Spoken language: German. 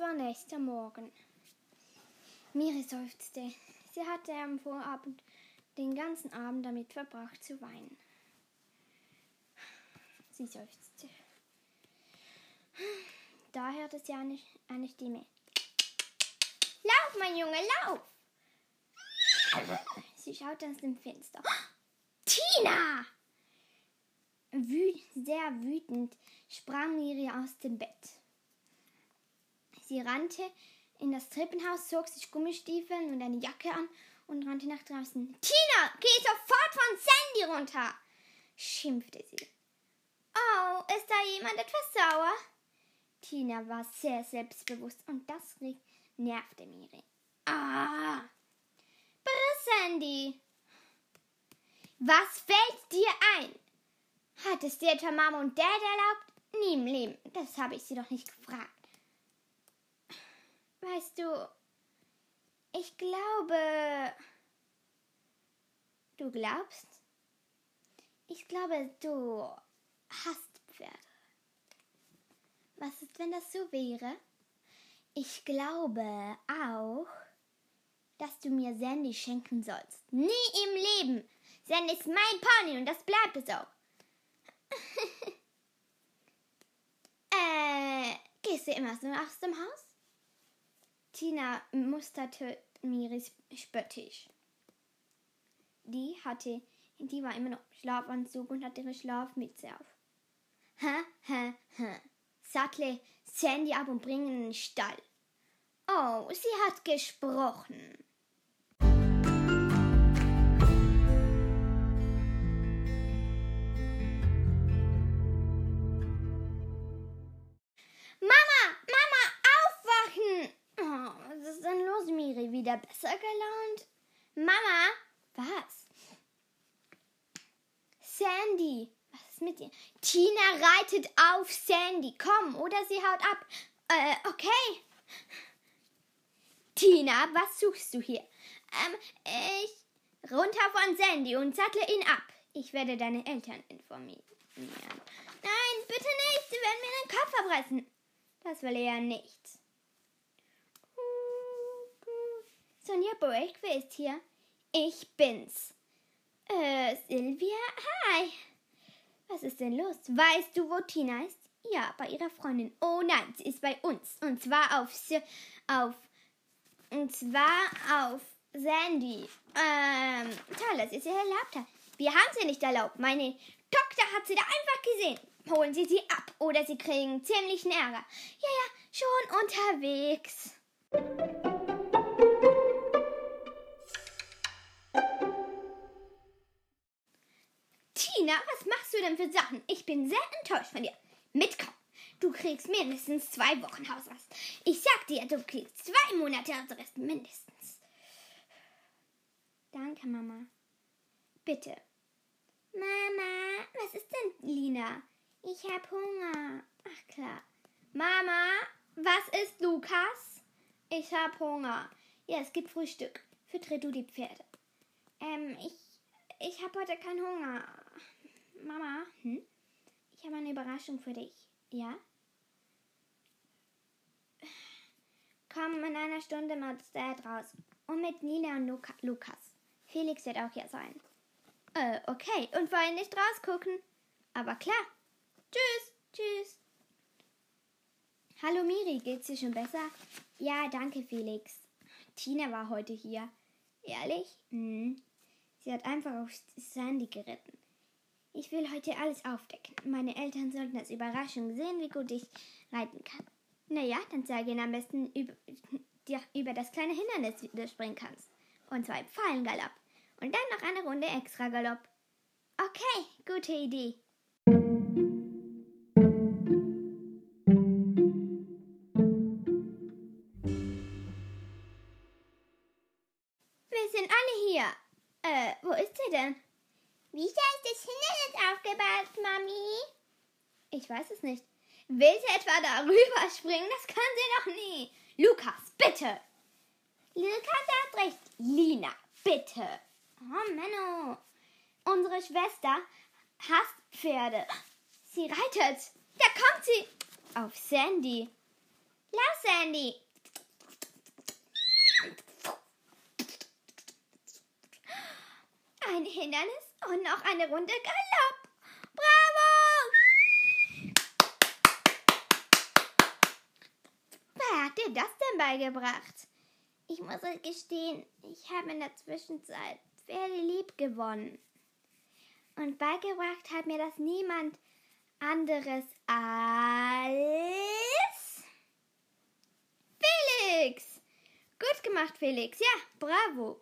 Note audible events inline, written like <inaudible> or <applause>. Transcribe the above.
war nächster Morgen. Miri seufzte. Sie hatte am Vorabend den ganzen Abend damit verbracht zu weinen. Sie seufzte. Da hörte sie eine, eine Stimme. Lauf, mein Junge, lauf! Sie schaute aus dem Fenster. Tina! Wü sehr wütend sprang Miri aus dem Bett. Sie rannte in das Treppenhaus, zog sich Gummistiefeln und eine Jacke an und rannte nach draußen. Tina, geh sofort von Sandy runter! schimpfte sie. Oh, ist da jemand etwas sauer? Tina war sehr selbstbewusst und das nervte Miri. Ah! Brr, Sandy! Was fällt dir ein? Hat es dir etwa Mama und Dad erlaubt? Nie im Leben. Das habe ich sie doch nicht gefragt. Weißt du, ich glaube. Du glaubst? Ich glaube, du hast Pferde. Was ist, wenn das so wäre? Ich glaube auch, dass du mir Sandy schenken sollst. Nie im Leben. Sandy ist mein Pony und das bleibt es auch. <laughs> äh, gehst du immer so aus dem Haus? Tina musterte Miris spöttisch. Die hatte, die war immer noch im Schlafanzug und hatte ihre Schlafmütze auf. Ha, ha, ha. Sattle Sandy ab und bring in den Stall. Oh, sie hat gesprochen. Wieder besser gelaunt? Mama, was? Sandy, was ist mit dir? Tina reitet auf Sandy. Komm, oder sie haut ab. Äh, okay. Tina, was suchst du hier? Ähm, ich runter von Sandy und sattle ihn ab. Ich werde deine Eltern informieren. Nein, bitte nicht. Sie werden mir den Kopf abreißen. Das will er nicht. Sonja wer ist hier? Ich bin's. Äh, Silvia, hi. Was ist denn los? Weißt du, wo Tina ist? Ja, bei ihrer Freundin. Oh nein, sie ist bei uns. Und zwar auf, auf, und zwar auf Sandy. Ähm, toll, dass ihr sie erlaubt habt. Wir haben sie nicht erlaubt. Meine Tochter hat sie da einfach gesehen. Holen Sie sie ab oder Sie kriegen ziemlichen Ärger. Ja, ja, schon unterwegs. Tina, was machst du denn für Sachen? Ich bin sehr enttäuscht von dir. Mitkommen. Du kriegst mindestens zwei Wochen Hausarrest. Ich sag dir, du kriegst zwei Monate Hausarrest mindestens. Danke, Mama. Bitte. Mama, was ist denn, Lina? Ich hab Hunger. Ach klar. Mama, was ist Lukas? Ich hab Hunger. Ja, es gibt Frühstück. Füttere du die Pferde. Ähm, ich, ich hab heute keinen Hunger. Mama, hm? ich habe eine Überraschung für dich. Ja? Komm in einer Stunde mit Dad raus. Und mit Nina und Luca Lukas. Felix wird auch hier sein. Äh, okay. Und wollen nicht rausgucken? Aber klar. Tschüss. Tschüss. Hallo Miri, geht's dir schon besser? Ja, danke Felix. Tina war heute hier. Ehrlich? Hm. Sie hat einfach auf Sandy geritten. Ich will heute alles aufdecken. Meine Eltern sollten als Überraschung sehen, wie gut ich reiten kann. Naja, dann sage ihnen am besten über, über das kleine Hindernis, wie du springen kannst. Und zwei Pfeilengalopp. Und dann noch eine Runde extra Galopp. Okay, gute Idee. Wir sind alle hier. Äh, wo ist sie denn? Wieso ist das Hindernis aufgebaut, Mami? Ich weiß es nicht. Will sie etwa darüber springen? Das kann sie doch nie. Lukas, bitte. Lukas hat recht. Lina, bitte. Oh, Menno. Unsere Schwester hasst Pferde. Sie reitet. Da kommt sie. Auf Sandy. Lauf, Sandy! Ein Hindernis und noch eine Runde Galopp. Bravo! Wer hat dir das denn beigebracht? Ich muss es gestehen, ich habe in der Zwischenzeit Pferde lieb gewonnen. Und beigebracht hat mir das niemand anderes als Felix. Gut gemacht, Felix. Ja, bravo.